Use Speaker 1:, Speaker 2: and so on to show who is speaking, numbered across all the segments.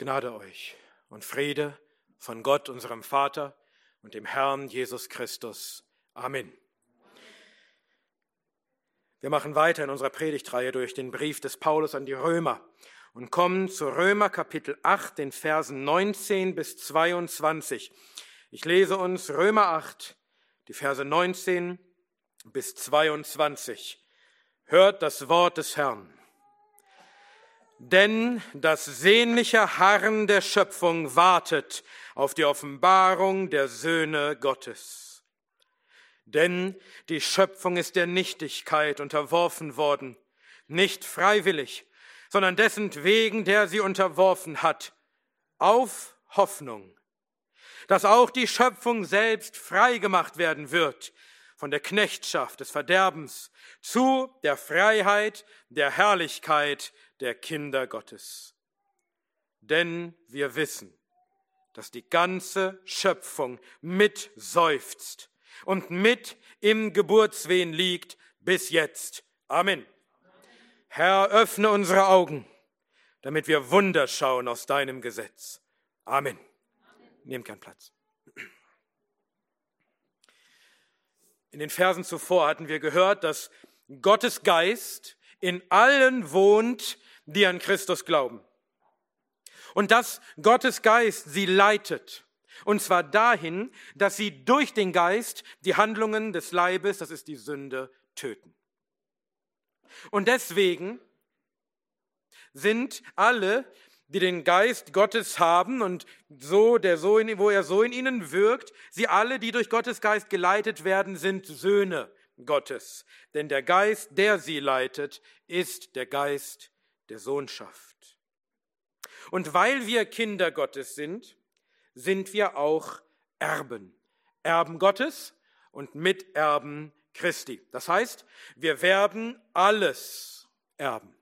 Speaker 1: Gnade euch und Friede von Gott, unserem Vater und dem Herrn Jesus Christus. Amen. Wir machen weiter in unserer Predigtreihe durch den Brief des Paulus an die Römer und kommen zu Römer Kapitel 8, den Versen 19 bis 22. Ich lese uns Römer 8, die Verse 19 bis 22. Hört das Wort des Herrn. Denn das sehnliche Harren der Schöpfung wartet auf die Offenbarung der Söhne Gottes. Denn die Schöpfung ist der Nichtigkeit unterworfen worden, nicht freiwillig, sondern dessen wegen, der sie unterworfen hat, auf Hoffnung, dass auch die Schöpfung selbst frei gemacht werden wird von der Knechtschaft des Verderbens zu der Freiheit der Herrlichkeit der Kinder Gottes. Denn wir wissen, dass die ganze Schöpfung mit seufzt und mit im Geburtswehen liegt bis jetzt. Amen. Herr, öffne unsere Augen, damit wir Wunder schauen aus deinem Gesetz. Amen. Amen. Nehmt keinen Platz. In den Versen zuvor hatten wir gehört, dass Gottes Geist in allen wohnt, die an Christus glauben. Und dass Gottes Geist sie leitet. Und zwar dahin, dass sie durch den Geist die Handlungen des Leibes, das ist die Sünde, töten. Und deswegen sind alle, die den Geist Gottes haben und so, der so in, wo er so in ihnen wirkt, sie alle, die durch Gottes Geist geleitet werden, sind Söhne Gottes. Denn der Geist, der sie leitet, ist der Geist der Sohnschaft. Und weil wir Kinder Gottes sind, sind wir auch Erben. Erben Gottes und Miterben Christi. Das heißt, wir werden alles erben.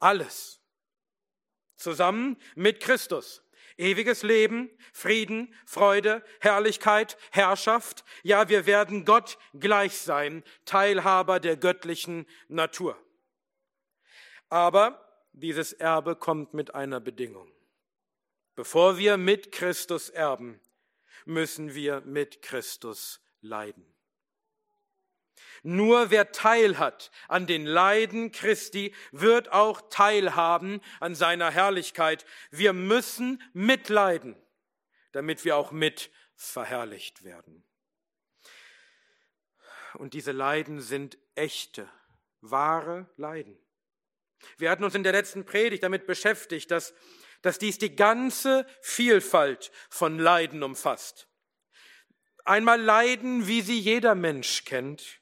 Speaker 1: Alles. Zusammen mit Christus. Ewiges Leben, Frieden, Freude, Herrlichkeit, Herrschaft. Ja, wir werden Gott gleich sein, Teilhaber der göttlichen Natur. Aber dieses Erbe kommt mit einer Bedingung. Bevor wir mit Christus erben, müssen wir mit Christus leiden. Nur wer Teil hat an den Leiden Christi, wird auch teilhaben an seiner Herrlichkeit. Wir müssen mitleiden, damit wir auch mit verherrlicht werden. Und diese Leiden sind echte, wahre Leiden. Wir hatten uns in der letzten Predigt damit beschäftigt, dass, dass dies die ganze Vielfalt von Leiden umfasst. Einmal Leiden, wie sie jeder Mensch kennt,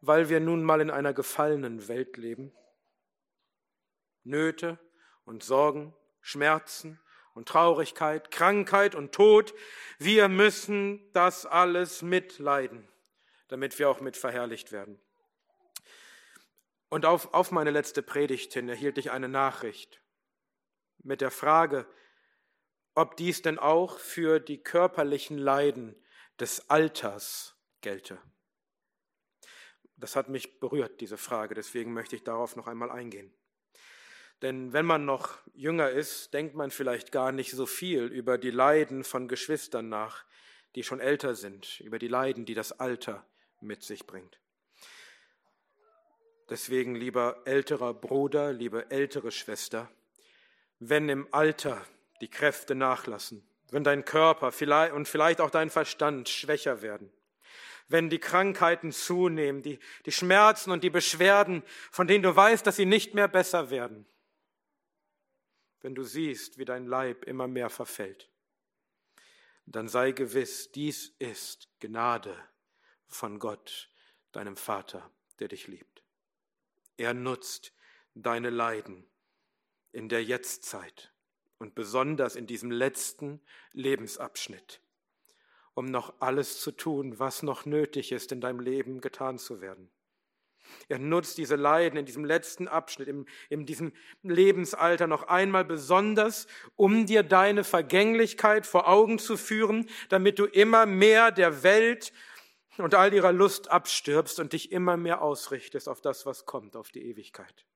Speaker 1: weil wir nun mal in einer gefallenen Welt leben. Nöte und Sorgen, Schmerzen und Traurigkeit, Krankheit und Tod, wir müssen das alles mitleiden, damit wir auch mit verherrlicht werden. Und auf, auf meine letzte Predigt hin erhielt ich eine Nachricht mit der Frage, ob dies denn auch für die körperlichen Leiden des Alters gelte. Das hat mich berührt, diese Frage, deswegen möchte ich darauf noch einmal eingehen. Denn wenn man noch jünger ist, denkt man vielleicht gar nicht so viel über die Leiden von Geschwistern nach, die schon älter sind, über die Leiden, die das Alter mit sich bringt. Deswegen, lieber älterer Bruder, liebe ältere Schwester, wenn im Alter die Kräfte nachlassen, wenn dein Körper und vielleicht auch dein Verstand schwächer werden, wenn die Krankheiten zunehmen, die, die Schmerzen und die Beschwerden, von denen du weißt, dass sie nicht mehr besser werden, wenn du siehst, wie dein Leib immer mehr verfällt, dann sei gewiss, dies ist Gnade von Gott, deinem Vater, der dich liebt. Er nutzt deine Leiden in der Jetztzeit und besonders in diesem letzten Lebensabschnitt, um noch alles zu tun, was noch nötig ist, in deinem Leben getan zu werden. Er nutzt diese Leiden in diesem letzten Abschnitt, in, in diesem Lebensalter noch einmal besonders, um dir deine Vergänglichkeit vor Augen zu führen, damit du immer mehr der Welt und all ihrer Lust abstirbst und dich immer mehr ausrichtest auf das, was kommt, auf die Ewigkeit.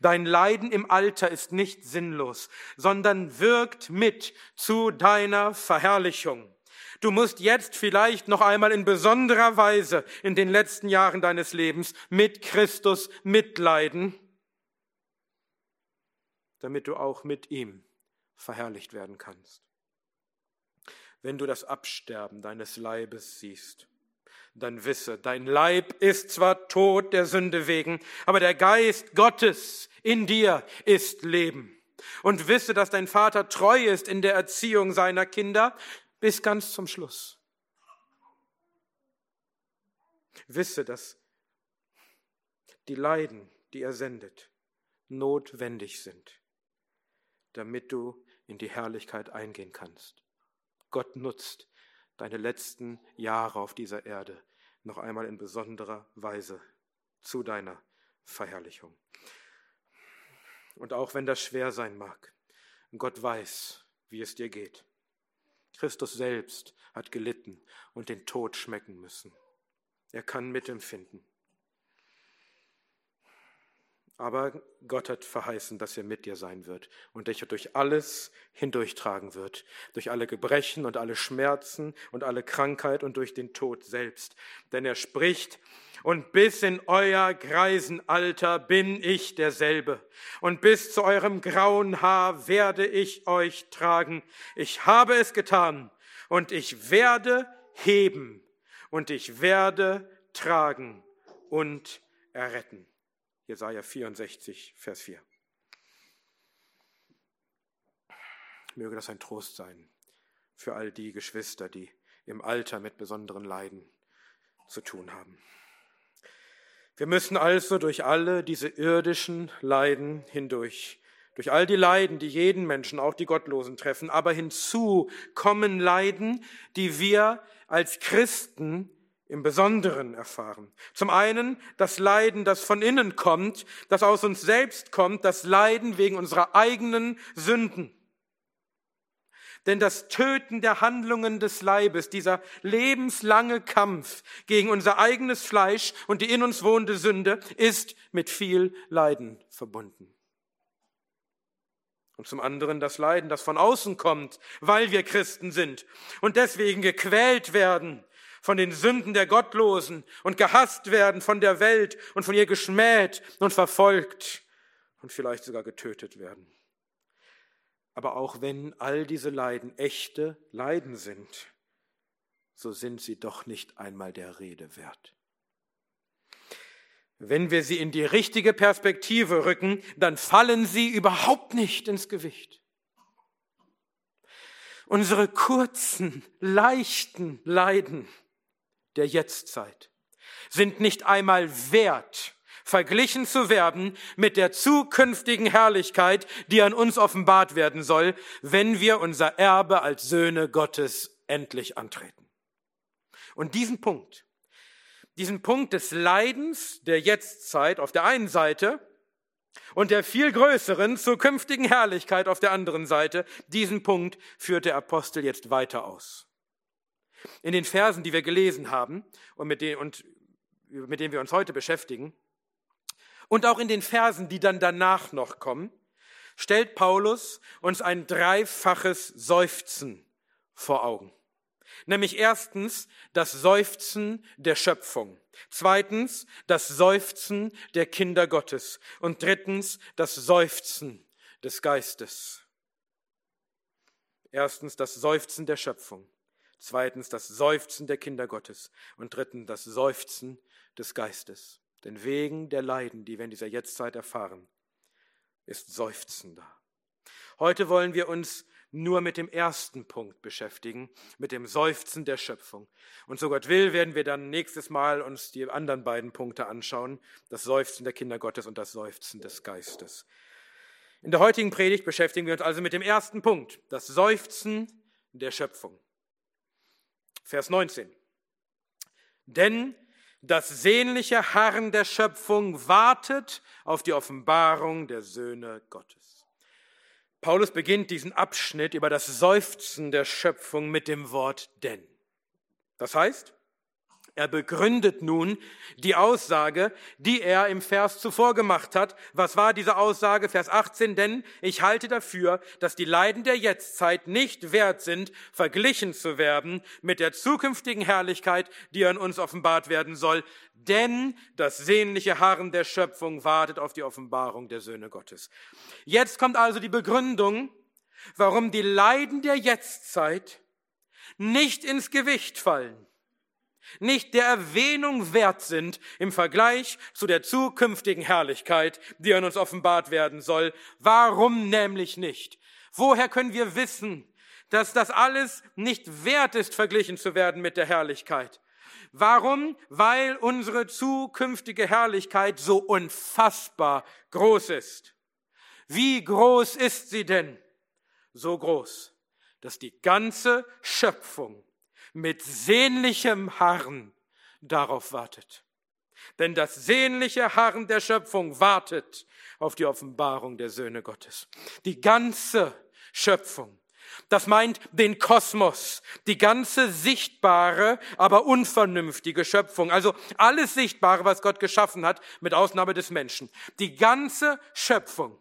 Speaker 1: Dein Leiden im Alter ist nicht sinnlos, sondern wirkt mit zu deiner Verherrlichung. Du musst jetzt vielleicht noch einmal in besonderer Weise in den letzten Jahren deines Lebens mit Christus mitleiden, damit du auch mit ihm verherrlicht werden kannst. Wenn du das Absterben deines Leibes siehst, dann wisse, dein Leib ist zwar tot der Sünde wegen, aber der Geist Gottes in dir ist Leben. Und wisse, dass dein Vater treu ist in der Erziehung seiner Kinder, bis ganz zum Schluss. Wisse, dass die Leiden, die er sendet, notwendig sind, damit du in die Herrlichkeit eingehen kannst. Gott nutzt deine letzten Jahre auf dieser Erde noch einmal in besonderer Weise zu deiner Verherrlichung. Und auch wenn das schwer sein mag, Gott weiß, wie es dir geht. Christus selbst hat gelitten und den Tod schmecken müssen. Er kann mitempfinden. Aber Gott hat verheißen, dass er mit dir sein wird und dich durch alles hindurchtragen wird, durch alle Gebrechen und alle Schmerzen und alle Krankheit und durch den Tod selbst. Denn er spricht, und bis in euer Greisenalter bin ich derselbe, und bis zu eurem grauen Haar werde ich euch tragen. Ich habe es getan, und ich werde heben, und ich werde tragen und erretten. Jesaja 64, Vers 4. Möge das ein Trost sein für all die Geschwister, die im Alter mit besonderen Leiden zu tun haben. Wir müssen also durch alle diese irdischen Leiden hindurch, durch all die Leiden, die jeden Menschen, auch die Gottlosen treffen, aber hinzu kommen Leiden, die wir als Christen im Besonderen erfahren. Zum einen das Leiden, das von innen kommt, das aus uns selbst kommt, das Leiden wegen unserer eigenen Sünden. Denn das Töten der Handlungen des Leibes, dieser lebenslange Kampf gegen unser eigenes Fleisch und die in uns wohnende Sünde, ist mit viel Leiden verbunden. Und zum anderen das Leiden, das von außen kommt, weil wir Christen sind und deswegen gequält werden von den Sünden der Gottlosen und gehasst werden von der Welt und von ihr geschmäht und verfolgt und vielleicht sogar getötet werden. Aber auch wenn all diese Leiden echte Leiden sind, so sind sie doch nicht einmal der Rede wert. Wenn wir sie in die richtige Perspektive rücken, dann fallen sie überhaupt nicht ins Gewicht. Unsere kurzen, leichten Leiden der Jetztzeit sind nicht einmal wert, verglichen zu werden mit der zukünftigen Herrlichkeit, die an uns offenbart werden soll, wenn wir unser Erbe als Söhne Gottes endlich antreten. Und diesen Punkt, diesen Punkt des Leidens der Jetztzeit auf der einen Seite und der viel größeren zukünftigen Herrlichkeit auf der anderen Seite, diesen Punkt führt der Apostel jetzt weiter aus. In den Versen, die wir gelesen haben und mit, denen, und mit denen wir uns heute beschäftigen, und auch in den Versen, die dann danach noch kommen, stellt Paulus uns ein dreifaches Seufzen vor Augen. Nämlich erstens das Seufzen der Schöpfung, zweitens das Seufzen der Kinder Gottes und drittens das Seufzen des Geistes. Erstens das Seufzen der Schöpfung, Zweitens das Seufzen der Kinder Gottes. Und drittens das Seufzen des Geistes. Denn wegen der Leiden, die wir in dieser Jetztzeit erfahren, ist Seufzen da. Heute wollen wir uns nur mit dem ersten Punkt beschäftigen, mit dem Seufzen der Schöpfung. Und so Gott will, werden wir dann nächstes Mal uns die anderen beiden Punkte anschauen, das Seufzen der Kinder Gottes und das Seufzen des Geistes. In der heutigen Predigt beschäftigen wir uns also mit dem ersten Punkt, das Seufzen der Schöpfung. Vers 19. Denn das sehnliche Harren der Schöpfung wartet auf die Offenbarung der Söhne Gottes. Paulus beginnt diesen Abschnitt über das Seufzen der Schöpfung mit dem Wort denn. Das heißt, Er begründet nun die Aussage, die er im Vers zuvor gemacht hat. Was war diese Aussage? Vers 18, denn ich halte dafür, dass die Leiden der Jetztzeit nicht wert sind, verglichen zu werden mit der zukünftigen Herrlichkeit, die an uns offenbart werden soll. Denn das sehnliche Harren der Schöpfung wartet auf die Offenbarung der Söhne Gottes. Jetzt kommt also die Begründung, warum die Leiden der Jetztzeit nicht ins Gewicht fallen nicht der Erwähnung wert sind im Vergleich zu der zukünftigen Herrlichkeit, die an uns offenbart werden soll. Warum nämlich nicht? Woher können wir wissen, dass das alles nicht wert ist, verglichen zu werden mit der Herrlichkeit? Warum? Weil unsere zukünftige Herrlichkeit so unfassbar groß ist. Wie groß ist sie denn? So groß, dass die ganze Schöpfung mit sehnlichem Harren darauf wartet. Denn das sehnliche Harren der Schöpfung wartet auf die Offenbarung der Söhne Gottes. Die ganze Schöpfung. Das meint den Kosmos, die ganze sichtbare, aber unvernünftige Schöpfung. Also alles Sichtbare, was Gott geschaffen hat, mit Ausnahme des Menschen. Die ganze Schöpfung.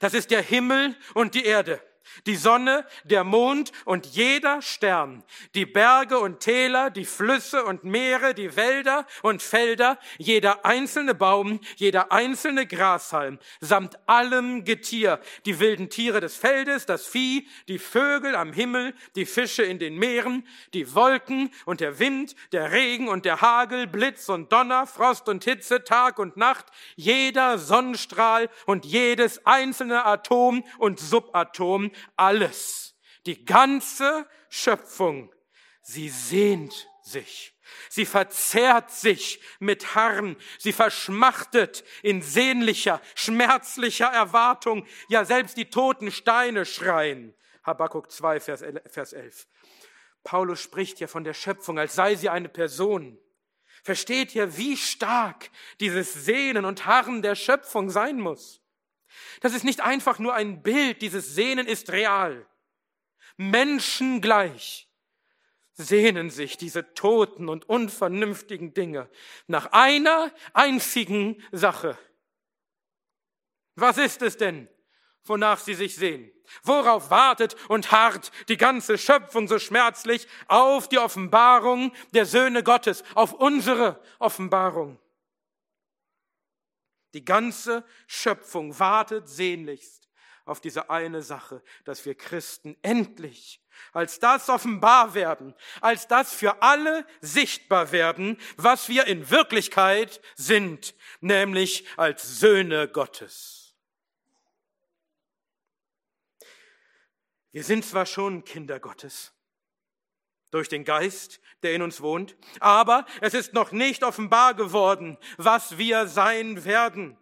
Speaker 1: Das ist der Himmel und die Erde die Sonne, der Mond und jeder Stern, die Berge und Täler, die Flüsse und Meere, die Wälder und Felder, jeder einzelne Baum, jeder einzelne Grashalm, samt allem Getier, die wilden Tiere des Feldes, das Vieh, die Vögel am Himmel, die Fische in den Meeren, die Wolken und der Wind, der Regen und der Hagel, Blitz und Donner, Frost und Hitze, Tag und Nacht, jeder Sonnenstrahl und jedes einzelne Atom und Subatom, alles, die ganze Schöpfung, sie sehnt sich. Sie verzehrt sich mit Harren, sie verschmachtet in sehnlicher, schmerzlicher Erwartung, ja selbst die toten Steine schreien. Habakkuk 2, Vers 11. Paulus spricht ja von der Schöpfung, als sei sie eine Person. Versteht ihr, wie stark dieses Sehnen und Harren der Schöpfung sein muss? Das ist nicht einfach nur ein Bild, dieses Sehnen ist real. Menschen gleich sehnen sich diese toten und unvernünftigen Dinge nach einer einzigen Sache. Was ist es denn, wonach sie sich sehen? Worauf wartet und harrt die ganze Schöpfung so schmerzlich auf die Offenbarung der Söhne Gottes, auf unsere Offenbarung? Die ganze Schöpfung wartet sehnlichst auf diese eine Sache, dass wir Christen endlich als das offenbar werden, als das für alle sichtbar werden, was wir in Wirklichkeit sind, nämlich als Söhne Gottes. Wir sind zwar schon Kinder Gottes, durch den Geist, der in uns wohnt. Aber es ist noch nicht offenbar geworden, was wir sein werden.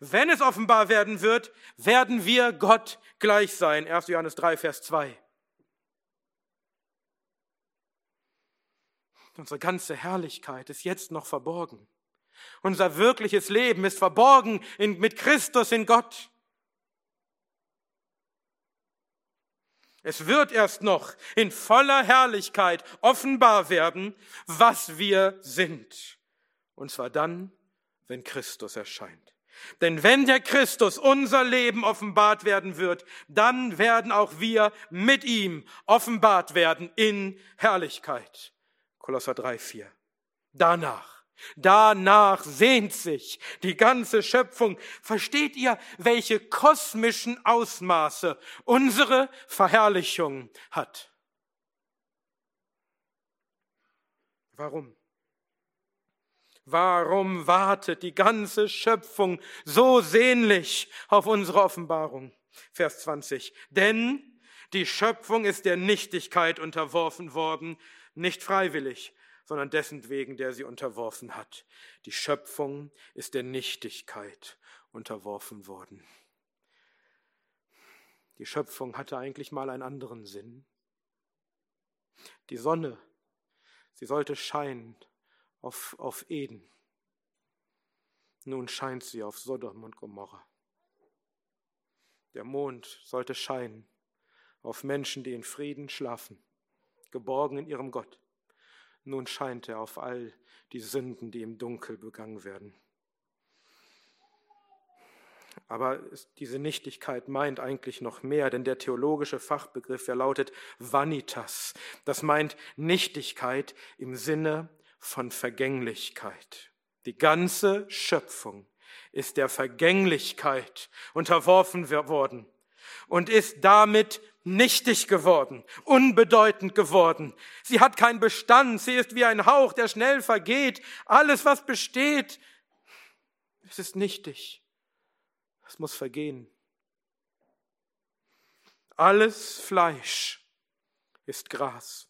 Speaker 1: Wenn es offenbar werden wird, werden wir Gott gleich sein. 1. Johannes 3, Vers 2. Unsere ganze Herrlichkeit ist jetzt noch verborgen. Unser wirkliches Leben ist verborgen in, mit Christus in Gott. Es wird erst noch in voller Herrlichkeit offenbar werden, was wir sind. Und zwar dann, wenn Christus erscheint. Denn wenn der Christus unser Leben offenbart werden wird, dann werden auch wir mit ihm offenbart werden in Herrlichkeit. Kolosser 3, 4. Danach Danach sehnt sich die ganze Schöpfung. Versteht ihr, welche kosmischen Ausmaße unsere Verherrlichung hat? Warum? Warum wartet die ganze Schöpfung so sehnlich auf unsere Offenbarung? Vers 20. Denn die Schöpfung ist der Nichtigkeit unterworfen worden, nicht freiwillig, sondern dessen wegen, der sie unterworfen hat. Die Schöpfung ist der Nichtigkeit unterworfen worden. Die Schöpfung hatte eigentlich mal einen anderen Sinn. Die Sonne, sie sollte scheinen auf, auf Eden. Nun scheint sie auf Sodom und Gomorra. Der Mond sollte scheinen auf Menschen, die in Frieden schlafen, geborgen in ihrem Gott. Nun scheint er auf all die Sünden, die im Dunkel begangen werden. Aber diese Nichtigkeit meint eigentlich noch mehr, denn der theologische Fachbegriff, der lautet Vanitas. Das meint Nichtigkeit im Sinne von Vergänglichkeit. Die ganze Schöpfung ist der Vergänglichkeit unterworfen worden und ist damit nichtig geworden, unbedeutend geworden. Sie hat keinen Bestand, sie ist wie ein Hauch, der schnell vergeht. Alles, was besteht, es ist nichtig. Es muss vergehen. Alles Fleisch ist Gras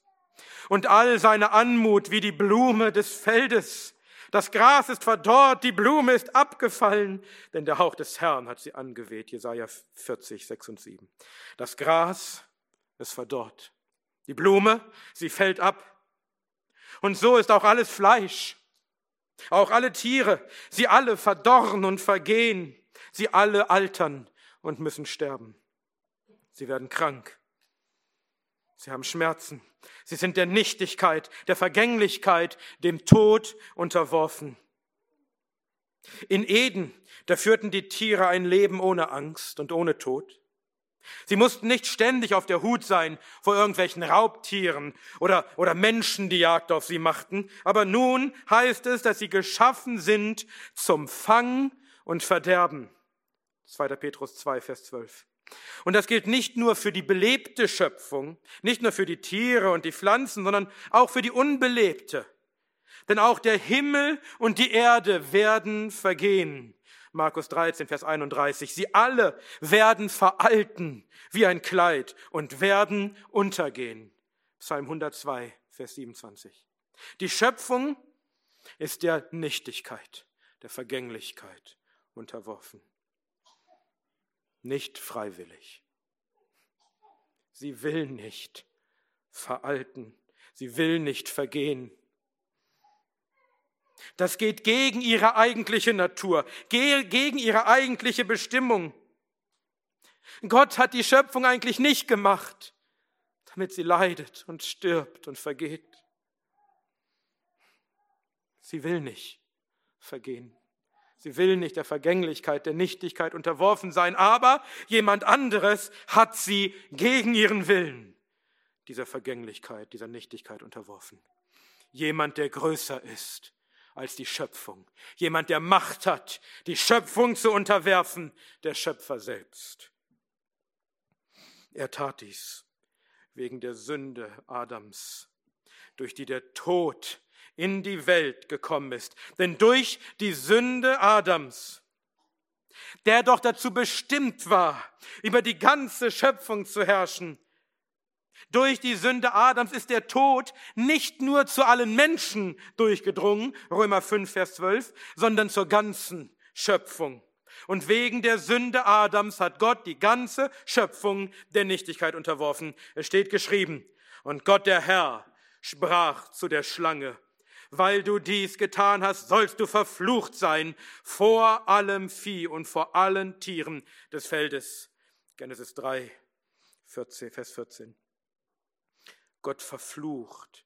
Speaker 1: und all seine Anmut wie die Blume des Feldes. Das Gras ist verdorrt, die Blume ist abgefallen, denn der Hauch des Herrn hat sie angeweht. Jesaja 40, 6 und 7. Das Gras ist verdorrt. Die Blume, sie fällt ab. Und so ist auch alles Fleisch, auch alle Tiere, sie alle verdorren und vergehen. Sie alle altern und müssen sterben. Sie werden krank. Sie haben Schmerzen. Sie sind der Nichtigkeit, der Vergänglichkeit, dem Tod unterworfen. In Eden, da führten die Tiere ein Leben ohne Angst und ohne Tod. Sie mussten nicht ständig auf der Hut sein vor irgendwelchen Raubtieren oder, oder Menschen, die Jagd auf sie machten. Aber nun heißt es, dass sie geschaffen sind zum Fang und Verderben. 2. Petrus 2, Vers 12. Und das gilt nicht nur für die belebte Schöpfung, nicht nur für die Tiere und die Pflanzen, sondern auch für die unbelebte. Denn auch der Himmel und die Erde werden vergehen. Markus 13, Vers 31. Sie alle werden veralten wie ein Kleid und werden untergehen. Psalm 102, Vers 27. Die Schöpfung ist der Nichtigkeit, der Vergänglichkeit unterworfen nicht freiwillig. Sie will nicht veralten, sie will nicht vergehen. Das geht gegen ihre eigentliche Natur, gegen ihre eigentliche Bestimmung. Gott hat die Schöpfung eigentlich nicht gemacht, damit sie leidet und stirbt und vergeht. Sie will nicht vergehen. Sie will nicht der Vergänglichkeit, der Nichtigkeit unterworfen sein, aber jemand anderes hat sie gegen ihren Willen dieser Vergänglichkeit, dieser Nichtigkeit unterworfen. Jemand, der größer ist als die Schöpfung. Jemand, der Macht hat, die Schöpfung zu unterwerfen, der Schöpfer selbst. Er tat dies wegen der Sünde Adams, durch die der Tod in die Welt gekommen ist. Denn durch die Sünde Adams, der doch dazu bestimmt war, über die ganze Schöpfung zu herrschen, durch die Sünde Adams ist der Tod nicht nur zu allen Menschen durchgedrungen, Römer 5, Vers 12, sondern zur ganzen Schöpfung. Und wegen der Sünde Adams hat Gott die ganze Schöpfung der Nichtigkeit unterworfen. Es steht geschrieben, und Gott der Herr sprach zu der Schlange, weil du dies getan hast, sollst du verflucht sein vor allem Vieh und vor allen Tieren des Feldes. Genesis 3, 14, Vers 14. Gott verflucht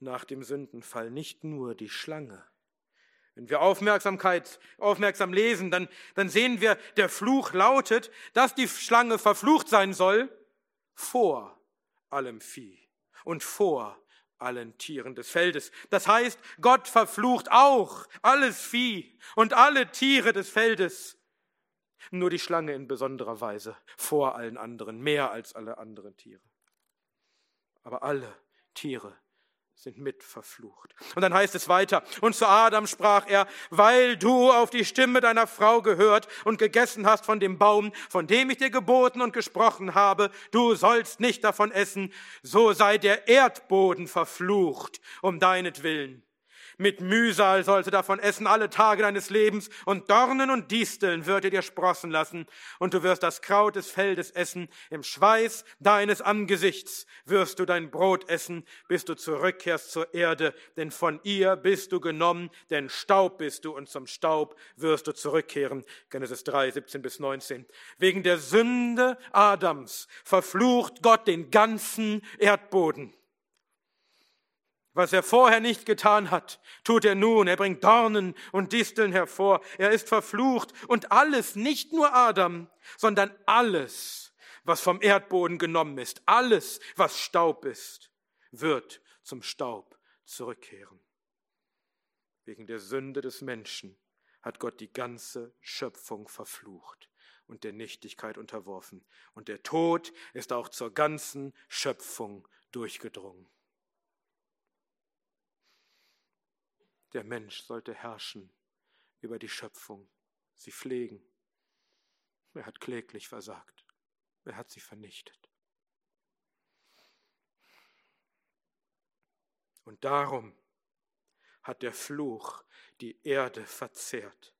Speaker 1: nach dem Sündenfall nicht nur die Schlange. Wenn wir Aufmerksamkeit, aufmerksam lesen, dann, dann sehen wir, der Fluch lautet, dass die Schlange verflucht sein soll vor allem Vieh und vor allen Tieren des Feldes. Das heißt, Gott verflucht auch alles Vieh und alle Tiere des Feldes. Nur die Schlange in besonderer Weise vor allen anderen, mehr als alle anderen Tiere. Aber alle Tiere sind mit verflucht. Und dann heißt es weiter, und zu Adam sprach er, weil du auf die Stimme deiner Frau gehört und gegessen hast von dem Baum, von dem ich dir geboten und gesprochen habe, du sollst nicht davon essen, so sei der Erdboden verflucht um deinetwillen. Mit Mühsal sollst du davon essen alle Tage deines Lebens, und Dornen und Disteln wird er dir sprossen lassen, und du wirst das Kraut des Feldes essen, im Schweiß deines Angesichts wirst du dein Brot essen, bis du zurückkehrst zur Erde, denn von ihr bist du genommen, denn Staub bist du, und zum Staub wirst du zurückkehren. Genesis 3, 17 bis 19. Wegen der Sünde Adams verflucht Gott den ganzen Erdboden. Was er vorher nicht getan hat, tut er nun. Er bringt Dornen und Disteln hervor. Er ist verflucht. Und alles, nicht nur Adam, sondern alles, was vom Erdboden genommen ist, alles, was Staub ist, wird zum Staub zurückkehren. Wegen der Sünde des Menschen hat Gott die ganze Schöpfung verflucht und der Nichtigkeit unterworfen. Und der Tod ist auch zur ganzen Schöpfung durchgedrungen. Der Mensch sollte herrschen über die Schöpfung, sie pflegen. Er hat kläglich versagt. Er hat sie vernichtet. Und darum hat der Fluch die Erde verzehrt.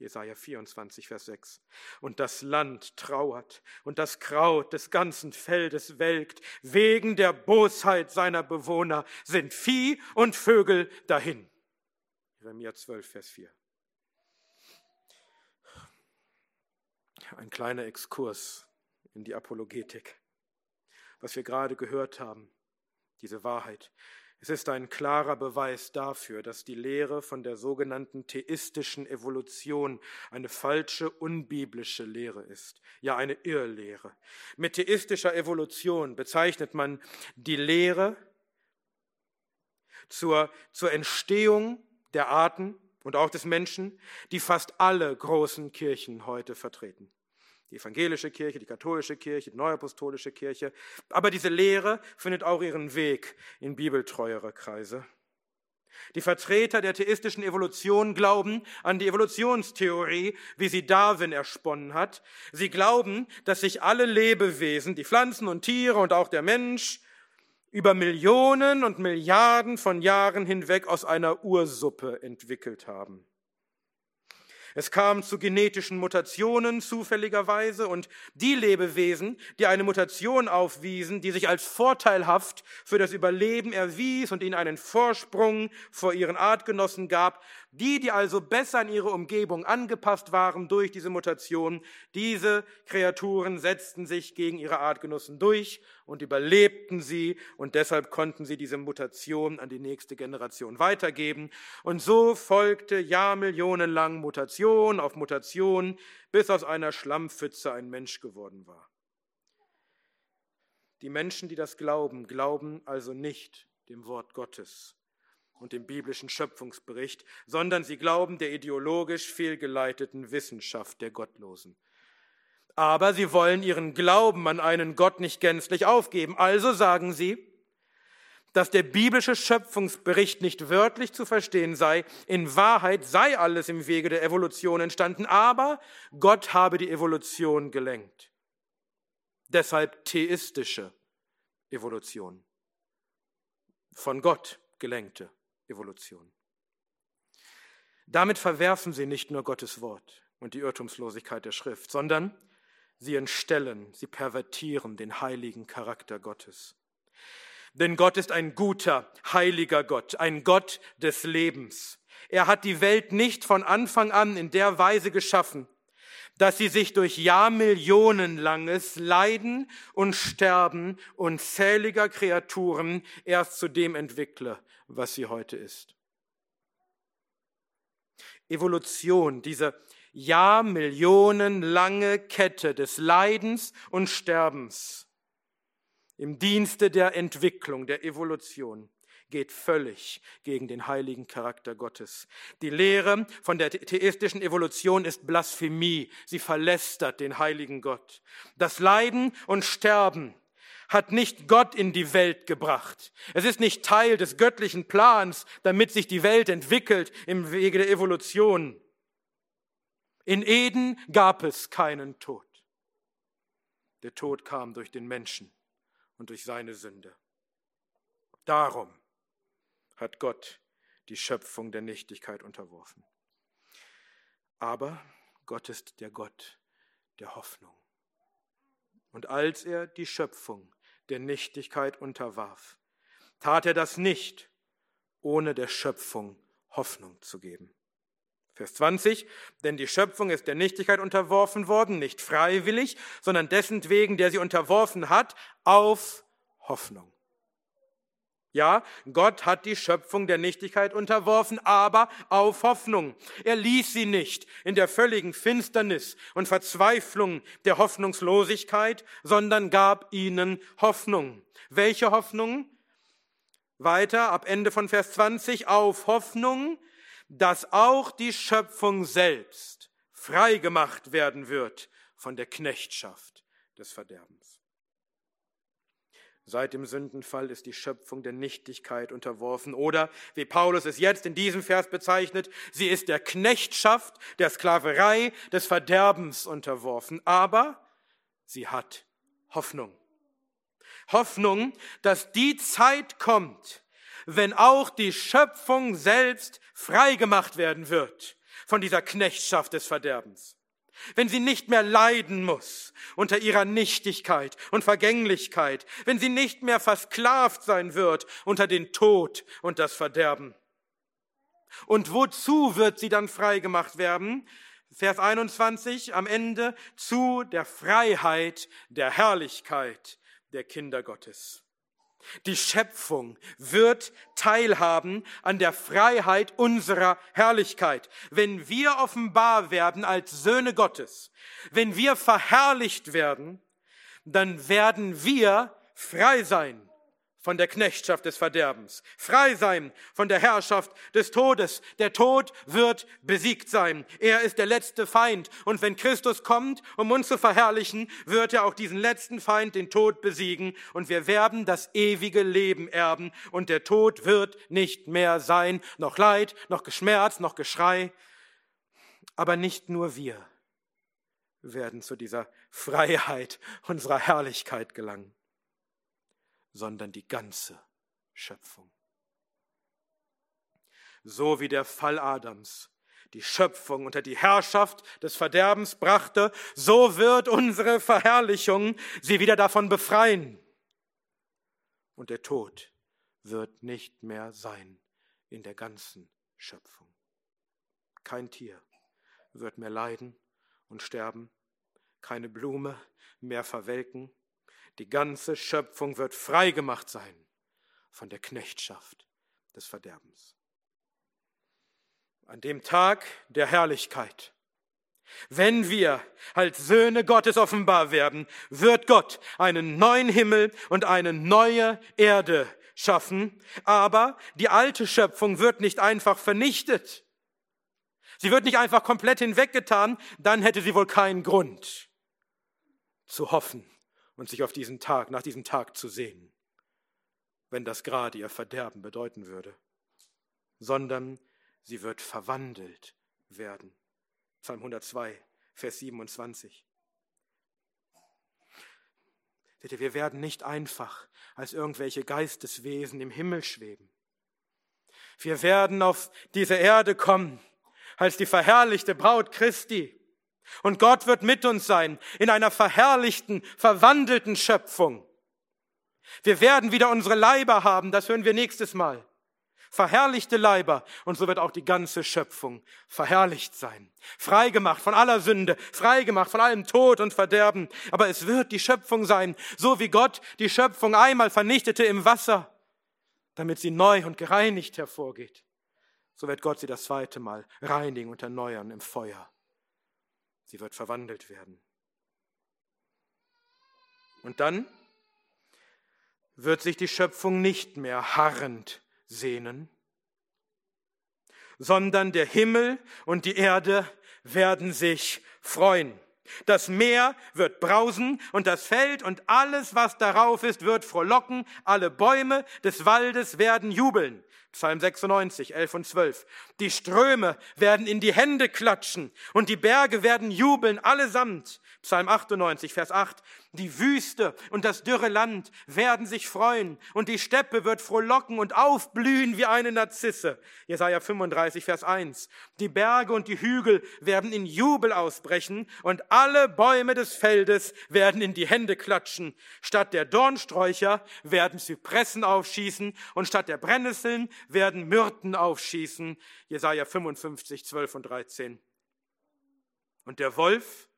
Speaker 1: Jesaja 24, Vers 6. Und das Land trauert und das Kraut des ganzen Feldes welkt. Wegen der Bosheit seiner Bewohner sind Vieh und Vögel dahin. Jeremia 12, Vers 4. Ein kleiner Exkurs in die Apologetik. Was wir gerade gehört haben, diese Wahrheit, es ist ein klarer Beweis dafür, dass die Lehre von der sogenannten theistischen Evolution eine falsche, unbiblische Lehre ist, ja eine Irrlehre. Mit theistischer Evolution bezeichnet man die Lehre zur, zur Entstehung der Arten und auch des Menschen, die fast alle großen Kirchen heute vertreten die evangelische Kirche, die katholische Kirche, die neuapostolische Kirche. Aber diese Lehre findet auch ihren Weg in bibeltreuere Kreise. Die Vertreter der theistischen Evolution glauben an die Evolutionstheorie, wie sie Darwin ersponnen hat. Sie glauben, dass sich alle Lebewesen, die Pflanzen und Tiere und auch der Mensch, über Millionen und Milliarden von Jahren hinweg aus einer Ursuppe entwickelt haben. Es kam zu genetischen Mutationen zufälligerweise und die Lebewesen, die eine Mutation aufwiesen, die sich als vorteilhaft für das Überleben erwies und ihnen einen Vorsprung vor ihren Artgenossen gab, die, die also besser an ihre Umgebung angepasst waren durch diese Mutation, diese Kreaturen setzten sich gegen ihre Artgenossen durch und überlebten sie und deshalb konnten sie diese Mutation an die nächste Generation weitergeben. Und so folgte jahrmillionenlang Mutation auf Mutation, bis aus einer Schlammpfütze ein Mensch geworden war. Die Menschen, die das glauben, glauben also nicht dem Wort Gottes und dem biblischen Schöpfungsbericht, sondern sie glauben der ideologisch fehlgeleiteten Wissenschaft der Gottlosen. Aber sie wollen ihren Glauben an einen Gott nicht gänzlich aufgeben. Also sagen sie, dass der biblische Schöpfungsbericht nicht wörtlich zu verstehen sei. In Wahrheit sei alles im Wege der Evolution entstanden, aber Gott habe die Evolution gelenkt. Deshalb theistische Evolution. Von Gott gelenkte Evolution. Damit verwerfen sie nicht nur Gottes Wort und die Irrtumslosigkeit der Schrift, sondern sie entstellen, sie pervertieren den heiligen Charakter Gottes. Denn Gott ist ein guter, heiliger Gott, ein Gott des Lebens. Er hat die Welt nicht von Anfang an in der Weise geschaffen, dass sie sich durch Jahrmillionenlanges Leiden und Sterben unzähliger Kreaturen erst zu dem entwickle, was sie heute ist. Evolution, diese Jahrmillionenlange Kette des Leidens und Sterbens im Dienste der Entwicklung, der Evolution, geht völlig gegen den heiligen Charakter Gottes. Die Lehre von der theistischen Evolution ist Blasphemie. Sie verlästert den heiligen Gott. Das Leiden und Sterben hat nicht Gott in die Welt gebracht. Es ist nicht Teil des göttlichen Plans, damit sich die Welt entwickelt im Wege der Evolution. In Eden gab es keinen Tod. Der Tod kam durch den Menschen und durch seine Sünde. Darum hat Gott die Schöpfung der Nichtigkeit unterworfen. Aber Gott ist der Gott der Hoffnung. Und als er die Schöpfung der Nichtigkeit unterwarf, tat er das nicht, ohne der Schöpfung Hoffnung zu geben. Vers 20, denn die Schöpfung ist der Nichtigkeit unterworfen worden, nicht freiwillig, sondern dessen wegen, der sie unterworfen hat, auf Hoffnung. Ja, Gott hat die Schöpfung der Nichtigkeit unterworfen, aber auf Hoffnung. Er ließ sie nicht in der völligen Finsternis und Verzweiflung der Hoffnungslosigkeit, sondern gab ihnen Hoffnung. Welche Hoffnung? Weiter ab Ende von Vers 20 auf Hoffnung, dass auch die Schöpfung selbst frei gemacht werden wird von der Knechtschaft des Verderbens. Seit dem Sündenfall ist die Schöpfung der Nichtigkeit unterworfen. Oder, wie Paulus es jetzt in diesem Vers bezeichnet, sie ist der Knechtschaft, der Sklaverei, des Verderbens unterworfen. Aber sie hat Hoffnung. Hoffnung, dass die Zeit kommt, wenn auch die Schöpfung selbst freigemacht werden wird von dieser Knechtschaft des Verderbens wenn sie nicht mehr leiden muss unter ihrer Nichtigkeit und Vergänglichkeit, wenn sie nicht mehr versklavt sein wird unter den Tod und das Verderben. Und wozu wird sie dann frei gemacht werden? Vers 21 am Ende zu der Freiheit der Herrlichkeit der Kinder Gottes. Die Schöpfung wird teilhaben an der Freiheit unserer Herrlichkeit. Wenn wir offenbar werden als Söhne Gottes, wenn wir verherrlicht werden, dann werden wir frei sein von der Knechtschaft des Verderbens, frei sein von der Herrschaft des Todes. Der Tod wird besiegt sein. Er ist der letzte Feind. Und wenn Christus kommt, um uns zu verherrlichen, wird er auch diesen letzten Feind, den Tod, besiegen. Und wir werden das ewige Leben erben. Und der Tod wird nicht mehr sein. Noch Leid, noch Geschmerz, noch Geschrei. Aber nicht nur wir werden zu dieser Freiheit unserer Herrlichkeit gelangen sondern die ganze Schöpfung. So wie der Fall Adams die Schöpfung unter die Herrschaft des Verderbens brachte, so wird unsere Verherrlichung sie wieder davon befreien. Und der Tod wird nicht mehr sein in der ganzen Schöpfung. Kein Tier wird mehr leiden und sterben, keine Blume mehr verwelken, die ganze Schöpfung wird frei gemacht sein von der Knechtschaft des Verderbens. An dem Tag der Herrlichkeit, wenn wir als Söhne Gottes offenbar werden, wird Gott einen neuen Himmel und eine neue Erde schaffen, aber die alte Schöpfung wird nicht einfach vernichtet. Sie wird nicht einfach komplett hinweggetan, dann hätte sie wohl keinen Grund zu hoffen und sich auf diesen Tag, nach diesem Tag zu sehen, wenn das gerade ihr Verderben bedeuten würde, sondern sie wird verwandelt werden. Psalm 102, Vers 27. Seht ihr, wir werden nicht einfach als irgendwelche Geisteswesen im Himmel schweben. Wir werden auf diese Erde kommen als die verherrlichte Braut Christi. Und Gott wird mit uns sein in einer verherrlichten, verwandelten Schöpfung. Wir werden wieder unsere Leiber haben, das hören wir nächstes Mal. Verherrlichte Leiber, und so wird auch die ganze Schöpfung verherrlicht sein. Freigemacht von aller Sünde, freigemacht von allem Tod und Verderben. Aber es wird die Schöpfung sein, so wie Gott die Schöpfung einmal vernichtete im Wasser, damit sie neu und gereinigt hervorgeht. So wird Gott sie das zweite Mal reinigen und erneuern im Feuer. Sie wird verwandelt werden. Und dann wird sich die Schöpfung nicht mehr harrend sehnen, sondern der Himmel und die Erde werden sich freuen. Das Meer wird brausen und das Feld und alles, was darauf ist, wird frohlocken. Alle Bäume des Waldes werden jubeln. Psalm 96, 11 und 12. Die Ströme werden in die Hände klatschen und die Berge werden jubeln allesamt. Psalm 98, Vers 8. Die Wüste und das dürre Land werden sich freuen und die Steppe wird frohlocken und aufblühen wie eine Narzisse. Jesaja 35, Vers 1. Die Berge und die Hügel werden in Jubel ausbrechen und alle Bäume des Feldes werden in die Hände klatschen. Statt der Dornsträucher werden Zypressen aufschießen und statt der Brennnesseln werden Myrten aufschießen. Jesaja 55, 12 und 13. Und der Wolf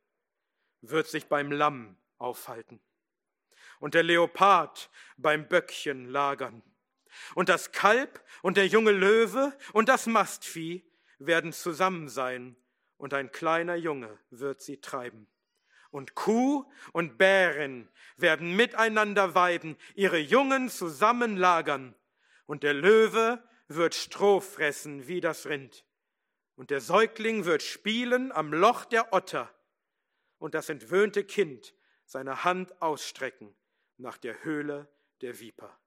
Speaker 1: wird sich beim Lamm aufhalten und der Leopard beim Böckchen lagern. Und das Kalb und der junge Löwe und das Mastvieh werden zusammen sein, und ein kleiner Junge wird sie treiben. Und Kuh und Bärin werden miteinander weiden, ihre Jungen zusammen lagern, und der Löwe wird Stroh fressen wie das Rind, und der Säugling wird spielen am Loch der Otter, und das entwöhnte Kind seine Hand ausstrecken nach der Höhle der Viper.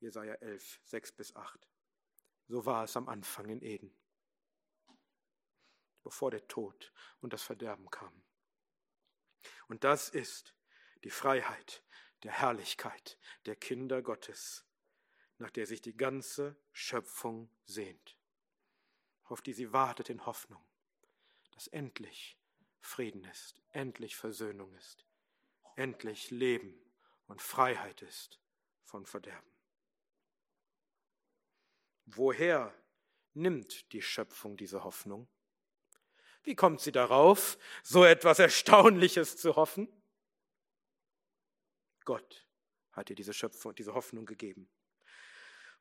Speaker 1: Jesaja 11, 6 bis 8. So war es am Anfang in Eden, bevor der Tod und das Verderben kamen. Und das ist die Freiheit der Herrlichkeit der Kinder Gottes, nach der sich die ganze Schöpfung sehnt, auf die sie wartet in Hoffnung, dass endlich Frieden ist, endlich Versöhnung ist, endlich Leben und Freiheit ist von Verderben. Woher nimmt die Schöpfung diese Hoffnung? Wie kommt sie darauf, so etwas Erstaunliches zu hoffen? Gott hat ihr diese Schöpfung, diese Hoffnung gegeben.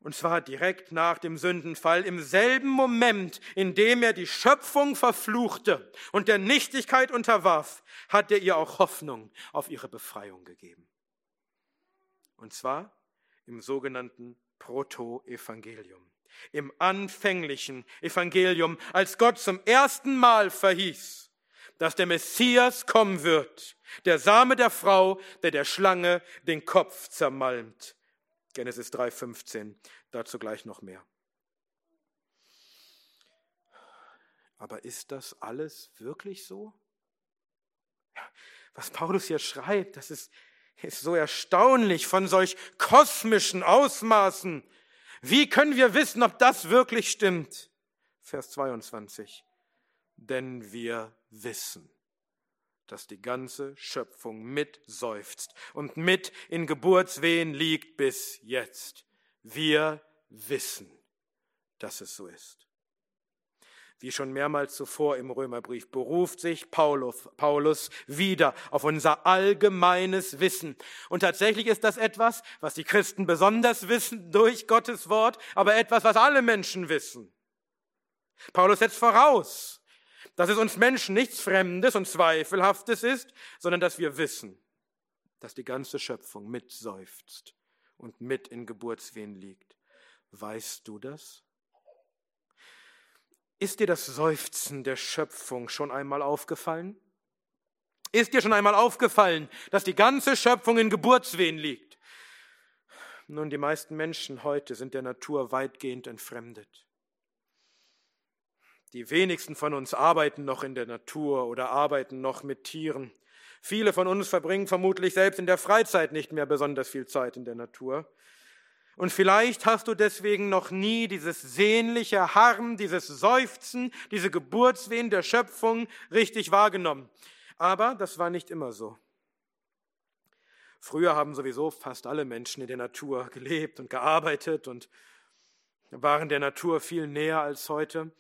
Speaker 1: Und zwar direkt nach dem Sündenfall, im selben Moment, in dem er die Schöpfung verfluchte und der Nichtigkeit unterwarf, hat er ihr auch Hoffnung auf ihre Befreiung gegeben. Und zwar im sogenannten Proto-Evangelium im anfänglichen Evangelium, als Gott zum ersten Mal verhieß, dass der Messias kommen wird, der Same der Frau, der der Schlange den Kopf zermalmt. Genesis 3,15, dazu gleich noch mehr. Aber ist das alles wirklich so? Was Paulus hier schreibt, das ist, ist so erstaunlich von solch kosmischen Ausmaßen, wie können wir wissen, ob das wirklich stimmt? Vers 22. Denn wir wissen, dass die ganze Schöpfung mit seufzt und mit in Geburtswehen liegt bis jetzt. Wir wissen, dass es so ist. Wie schon mehrmals zuvor im Römerbrief beruft sich Paulus, Paulus wieder auf unser allgemeines Wissen. Und tatsächlich ist das etwas, was die Christen besonders wissen durch Gottes Wort, aber etwas, was alle Menschen wissen. Paulus setzt voraus, dass es uns Menschen nichts Fremdes und Zweifelhaftes ist, sondern dass wir wissen, dass die ganze Schöpfung mitseufzt und mit in Geburtswehen liegt. Weißt du das? Ist dir das Seufzen der Schöpfung schon einmal aufgefallen? Ist dir schon einmal aufgefallen, dass die ganze Schöpfung in Geburtswehen liegt? Nun, die meisten Menschen heute sind der Natur weitgehend entfremdet. Die wenigsten von uns arbeiten noch in der Natur oder arbeiten noch mit Tieren. Viele von uns verbringen vermutlich selbst in der Freizeit nicht mehr besonders viel Zeit in der Natur. Und vielleicht hast du deswegen noch nie dieses sehnliche Harren, dieses Seufzen, diese Geburtswehen der Schöpfung richtig wahrgenommen. Aber das war nicht immer so. Früher haben sowieso fast alle Menschen in der Natur gelebt und gearbeitet und waren der Natur viel näher als heute.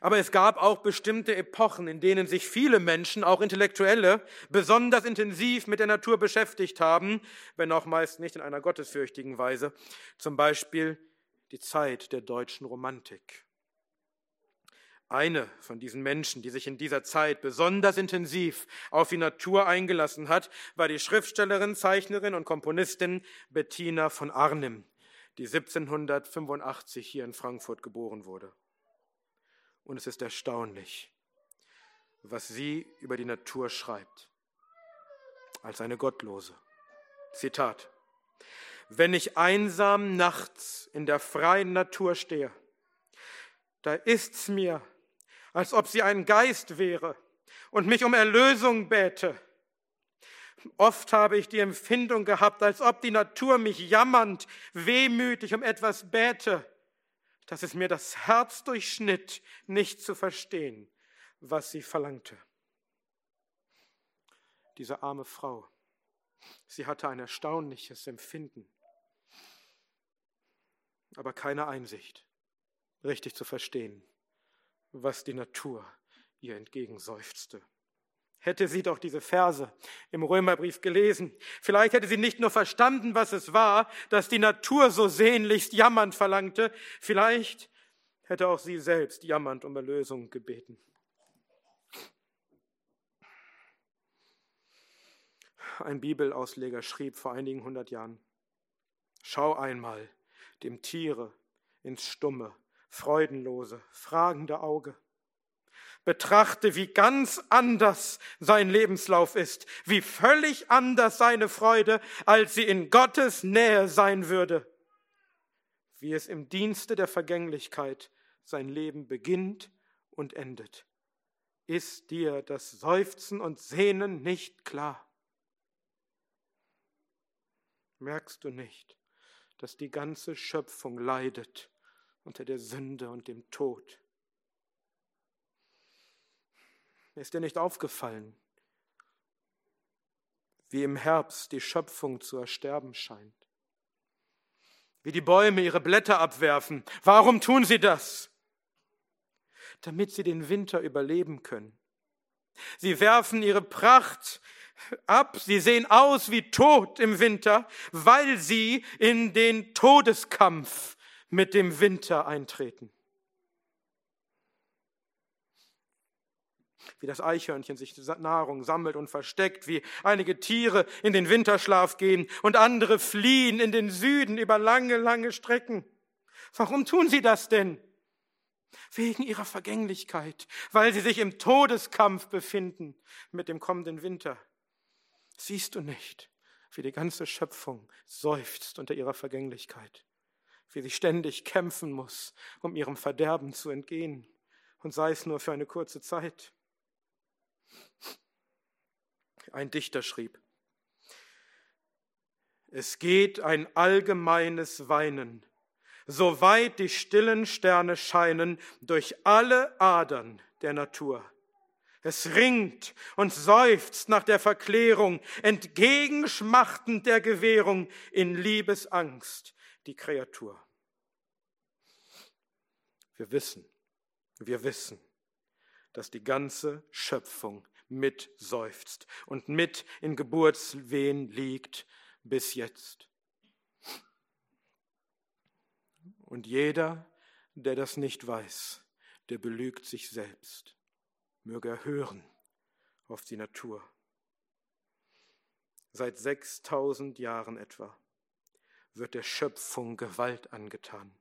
Speaker 1: Aber es gab auch bestimmte Epochen, in denen sich viele Menschen, auch Intellektuelle, besonders intensiv mit der Natur beschäftigt haben, wenn auch meist nicht in einer gottesfürchtigen Weise. Zum Beispiel die Zeit der deutschen Romantik. Eine von diesen Menschen, die sich in dieser Zeit besonders intensiv auf die Natur eingelassen hat, war die Schriftstellerin, Zeichnerin und Komponistin Bettina von Arnim, die 1785 hier in Frankfurt geboren wurde. Und es ist erstaunlich, was sie über die Natur schreibt, als eine Gottlose. Zitat. Wenn ich einsam nachts in der freien Natur stehe, da ist's mir, als ob sie ein Geist wäre und mich um Erlösung bäte. Oft habe ich die Empfindung gehabt, als ob die Natur mich jammernd, wehmütig um etwas bäte dass es mir das Herz durchschnitt, nicht zu verstehen, was sie verlangte. Diese arme Frau, sie hatte ein erstaunliches Empfinden, aber keine Einsicht, richtig zu verstehen, was die Natur ihr entgegenseufzte. Hätte sie doch diese Verse im Römerbrief gelesen. Vielleicht hätte sie nicht nur verstanden, was es war, dass die Natur so sehnlichst jammernd verlangte, vielleicht hätte auch sie selbst jammernd um Erlösung gebeten. Ein Bibelausleger schrieb vor einigen hundert Jahren, Schau einmal dem Tiere ins stumme, freudenlose, fragende Auge betrachte, wie ganz anders sein Lebenslauf ist, wie völlig anders seine Freude, als sie in Gottes Nähe sein würde, wie es im Dienste der Vergänglichkeit sein Leben beginnt und endet. Ist dir das Seufzen und Sehnen nicht klar? Merkst du nicht, dass die ganze Schöpfung leidet unter der Sünde und dem Tod? Ist dir nicht aufgefallen, wie im Herbst die Schöpfung zu ersterben scheint? Wie die Bäume ihre Blätter abwerfen. Warum tun sie das? Damit sie den Winter überleben können. Sie werfen ihre Pracht ab, sie sehen aus wie tot im Winter, weil sie in den Todeskampf mit dem Winter eintreten. Wie das Eichhörnchen sich Nahrung sammelt und versteckt, wie einige Tiere in den Winterschlaf gehen und andere fliehen in den Süden über lange, lange Strecken. Warum tun sie das denn? Wegen ihrer Vergänglichkeit, weil sie sich im Todeskampf befinden mit dem kommenden Winter. Siehst du nicht, wie die ganze Schöpfung seufzt unter ihrer Vergänglichkeit, wie sie ständig kämpfen muss, um ihrem Verderben zu entgehen, und sei es nur für eine kurze Zeit. Ein Dichter schrieb, es geht ein allgemeines Weinen, soweit die stillen Sterne scheinen durch alle Adern der Natur. Es ringt und seufzt nach der Verklärung, entgegenschmachtend der Gewährung in Liebesangst die Kreatur. Wir wissen, wir wissen, dass die ganze Schöpfung mit seufzt und mit in Geburtswehen liegt bis jetzt. Und jeder, der das nicht weiß, der belügt sich selbst. Möge er hören auf die Natur. Seit 6000 Jahren etwa wird der Schöpfung Gewalt angetan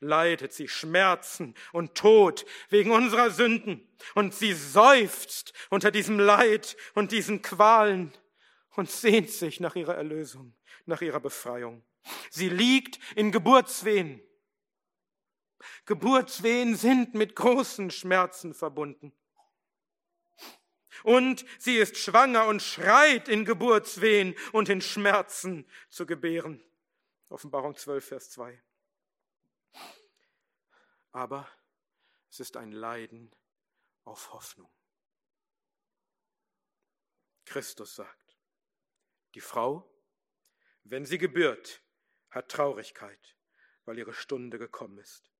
Speaker 1: leidet sie Schmerzen und Tod wegen unserer Sünden. Und sie seufzt unter diesem Leid und diesen Qualen und sehnt sich nach ihrer Erlösung, nach ihrer Befreiung. Sie liegt in Geburtswehen. Geburtswehen sind mit großen Schmerzen verbunden. Und sie ist schwanger und schreit in Geburtswehen und in Schmerzen zu gebären. Offenbarung 12, Vers 2 aber es ist ein Leiden auf Hoffnung. Christus sagt, die Frau, wenn sie gebührt, hat Traurigkeit, weil ihre Stunde gekommen ist.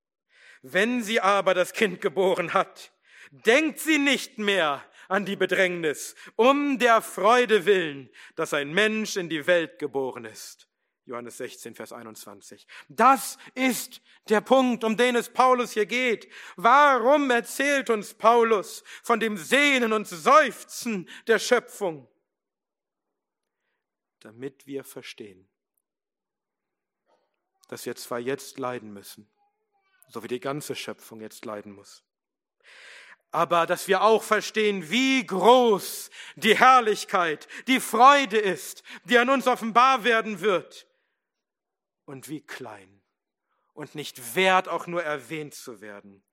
Speaker 1: Wenn sie aber das Kind geboren hat, denkt sie nicht mehr an die Bedrängnis, um der Freude willen, dass ein Mensch in die Welt geboren ist. Johannes 16, Vers 21. Das ist der Punkt, um den es Paulus hier geht. Warum erzählt uns Paulus von dem Sehnen und Seufzen der Schöpfung? Damit wir verstehen, dass wir zwar jetzt leiden müssen, so wie die ganze Schöpfung jetzt leiden muss, aber dass wir auch verstehen, wie groß die Herrlichkeit, die Freude ist, die an uns offenbar werden wird und wie klein und nicht wert auch nur erwähnt zu werden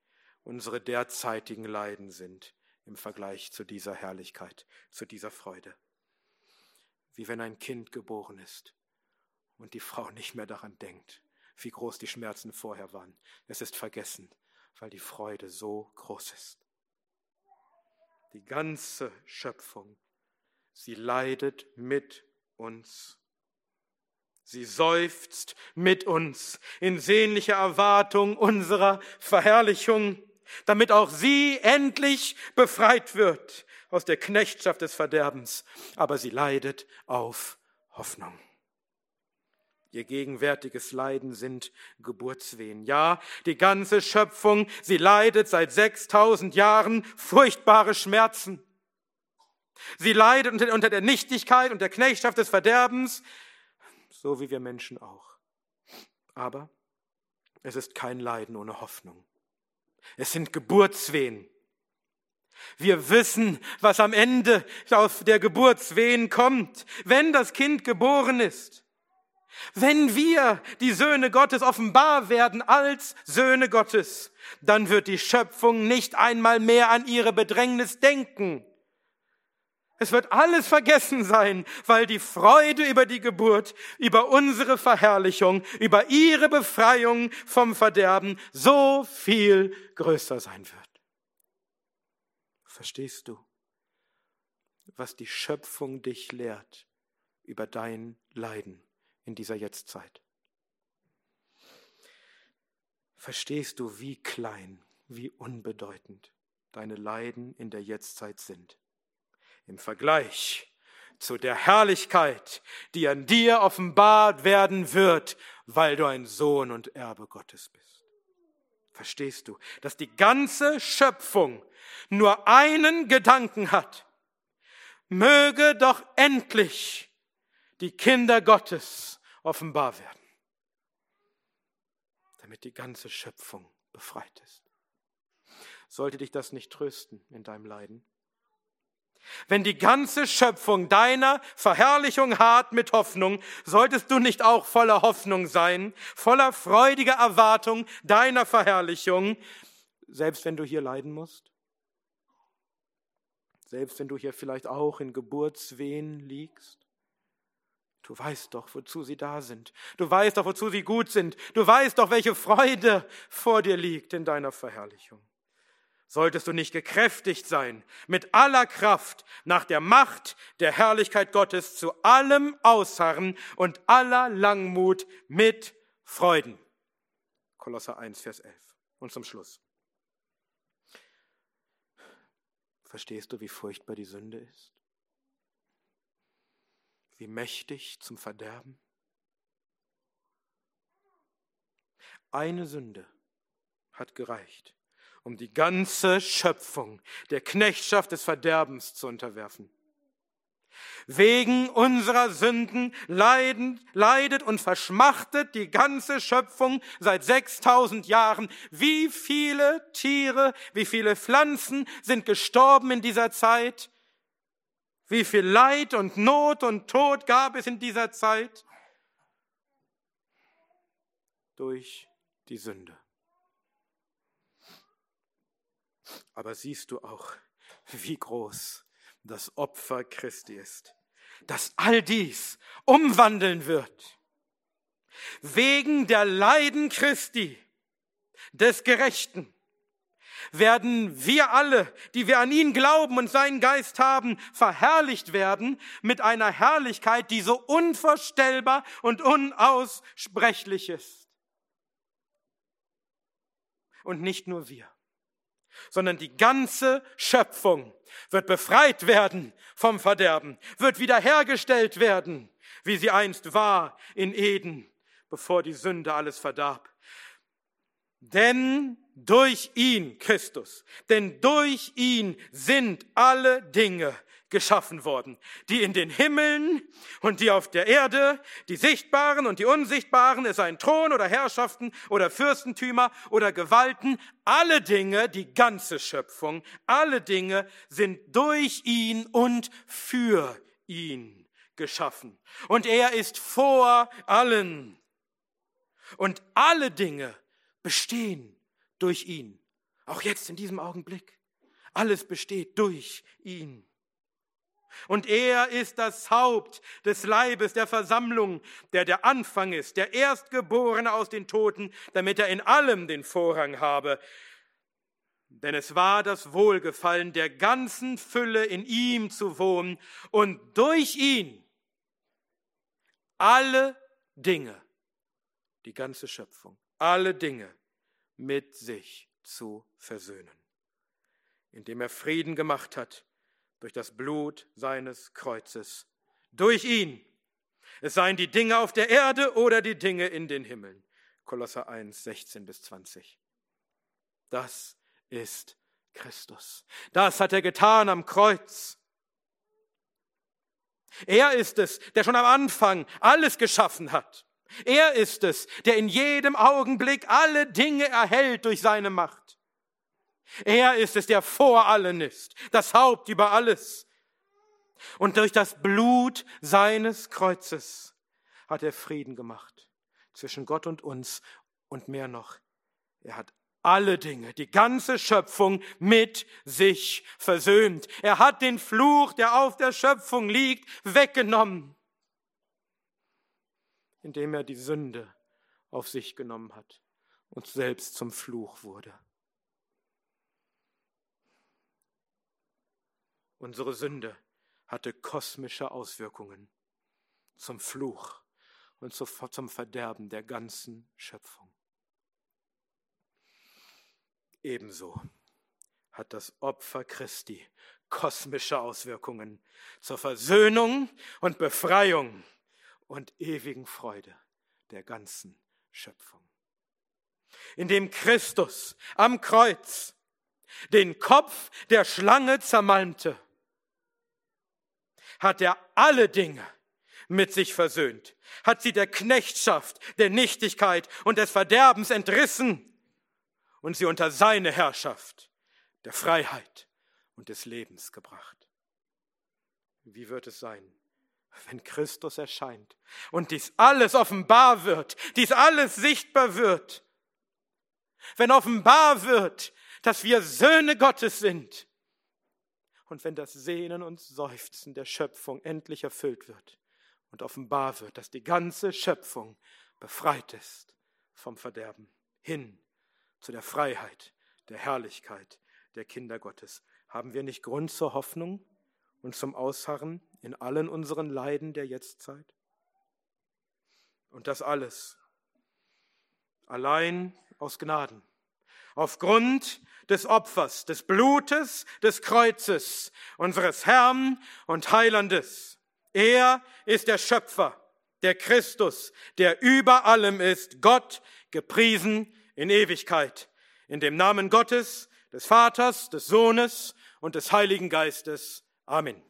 Speaker 1: unsere derzeitigen Leiden sind im Vergleich zu dieser Herrlichkeit, zu dieser Freude. Wie wenn ein Kind geboren ist und die Frau nicht mehr daran denkt, wie groß die Schmerzen vorher waren. Es ist vergessen, weil die Freude so groß ist. Die ganze Schöpfung, sie leidet mit uns Sie seufzt mit uns in sehnlicher Erwartung unserer Verherrlichung, damit auch sie endlich befreit wird aus der Knechtschaft des Verderbens, aber sie leidet auf Hoffnung. Ihr gegenwärtiges Leiden sind Geburtswehen. Ja, die ganze Schöpfung, sie leidet seit 6000 Jahren furchtbare Schmerzen. Sie leidet unter der Nichtigkeit und der Knechtschaft des Verderbens, so wie wir Menschen auch. Aber es ist kein Leiden ohne Hoffnung. Es sind Geburtswehen. Wir wissen, was am Ende auf der Geburtswehen kommt, wenn das Kind geboren ist. Wenn wir, die Söhne Gottes, offenbar werden als Söhne Gottes, dann wird die Schöpfung nicht einmal mehr an ihre Bedrängnis denken. Es wird alles vergessen sein, weil die Freude über die Geburt, über unsere Verherrlichung, über ihre Befreiung vom Verderben so viel größer sein wird. Verstehst du, was die Schöpfung dich lehrt über dein Leiden in dieser Jetztzeit? Verstehst du, wie klein, wie unbedeutend deine Leiden in der Jetztzeit sind? Im Vergleich zu der Herrlichkeit, die an dir offenbart werden wird, weil du ein Sohn und Erbe Gottes bist. Verstehst du, dass die ganze Schöpfung nur einen Gedanken hat? Möge doch endlich die Kinder Gottes offenbar werden, damit die ganze Schöpfung befreit ist. Sollte dich das nicht trösten in deinem Leiden? Wenn die ganze Schöpfung deiner Verherrlichung hart mit Hoffnung, solltest du nicht auch voller Hoffnung sein, voller freudiger Erwartung deiner Verherrlichung, selbst wenn du hier leiden musst? Selbst wenn du hier vielleicht auch in Geburtswehen liegst? Du weißt doch, wozu sie da sind. Du weißt doch, wozu sie gut sind. Du weißt doch, welche Freude vor dir liegt in deiner Verherrlichung solltest du nicht gekräftigt sein, mit aller Kraft nach der Macht der Herrlichkeit Gottes zu allem Ausharren und aller Langmut mit Freuden. Kolosser 1, Vers 11. Und zum Schluss. Verstehst du, wie furchtbar die Sünde ist? Wie mächtig zum Verderben? Eine Sünde hat gereicht, um die ganze Schöpfung der Knechtschaft des Verderbens zu unterwerfen. Wegen unserer Sünden leiden, leidet und verschmachtet die ganze Schöpfung seit 6000 Jahren. Wie viele Tiere, wie viele Pflanzen sind gestorben in dieser Zeit? Wie viel Leid und Not und Tod gab es in dieser Zeit? Durch die Sünde. Aber siehst du auch, wie groß das Opfer Christi ist, das all dies umwandeln wird. Wegen der Leiden Christi, des Gerechten, werden wir alle, die wir an ihn glauben und seinen Geist haben, verherrlicht werden mit einer Herrlichkeit, die so unvorstellbar und unaussprechlich ist. Und nicht nur wir sondern die ganze Schöpfung wird befreit werden vom Verderben, wird wiederhergestellt werden, wie sie einst war in Eden, bevor die Sünde alles verdarb. Denn durch ihn, Christus, denn durch ihn sind alle Dinge geschaffen worden, die in den Himmeln und die auf der Erde, die sichtbaren und die unsichtbaren, es seien Thron oder Herrschaften oder Fürstentümer oder Gewalten, alle Dinge, die ganze Schöpfung, alle Dinge sind durch ihn und für ihn geschaffen. Und er ist vor allen. Und alle Dinge bestehen durch ihn. Auch jetzt in diesem Augenblick. Alles besteht durch ihn. Und er ist das Haupt des Leibes der Versammlung, der der Anfang ist, der Erstgeborene aus den Toten, damit er in allem den Vorrang habe. Denn es war das Wohlgefallen der ganzen Fülle in ihm zu wohnen und durch ihn alle Dinge, die ganze Schöpfung, alle Dinge mit sich zu versöhnen, indem er Frieden gemacht hat durch das Blut seines Kreuzes. Durch ihn. Es seien die Dinge auf der Erde oder die Dinge in den Himmeln. Kolosser 1, 16 bis 20. Das ist Christus. Das hat er getan am Kreuz. Er ist es, der schon am Anfang alles geschaffen hat. Er ist es, der in jedem Augenblick alle Dinge erhält durch seine Macht. Er ist es, der vor allen ist, das Haupt über alles. Und durch das Blut seines Kreuzes hat er Frieden gemacht zwischen Gott und uns und mehr noch. Er hat alle Dinge, die ganze Schöpfung mit sich versöhnt. Er hat den Fluch, der auf der Schöpfung liegt, weggenommen, indem er die Sünde auf sich genommen hat und selbst zum Fluch wurde. Unsere Sünde hatte kosmische Auswirkungen zum Fluch und zum Verderben der ganzen Schöpfung. Ebenso hat das Opfer Christi kosmische Auswirkungen zur Versöhnung und Befreiung und ewigen Freude der ganzen Schöpfung. Indem Christus am Kreuz den Kopf der Schlange zermalmte, hat er alle Dinge mit sich versöhnt, hat sie der Knechtschaft, der Nichtigkeit und des Verderbens entrissen und sie unter seine Herrschaft der Freiheit und des Lebens gebracht. Wie wird es sein, wenn Christus erscheint und dies alles offenbar wird, dies alles sichtbar wird? Wenn offenbar wird, dass wir Söhne Gottes sind und wenn das Sehnen und Seufzen der Schöpfung endlich erfüllt wird und offenbar wird, dass die ganze Schöpfung befreit ist vom Verderben hin zu der Freiheit, der Herrlichkeit der Kinder Gottes. Haben wir nicht Grund zur Hoffnung und zum Ausharren in allen unseren Leiden der Jetztzeit? Und das alles allein aus Gnaden, aufgrund des Opfers, des Blutes, des Kreuzes unseres Herrn und Heilandes. Er ist der Schöpfer, der Christus, der über allem ist, Gott gepriesen in Ewigkeit. In dem Namen Gottes, des Vaters, des Sohnes und des Heiligen Geistes. Amen.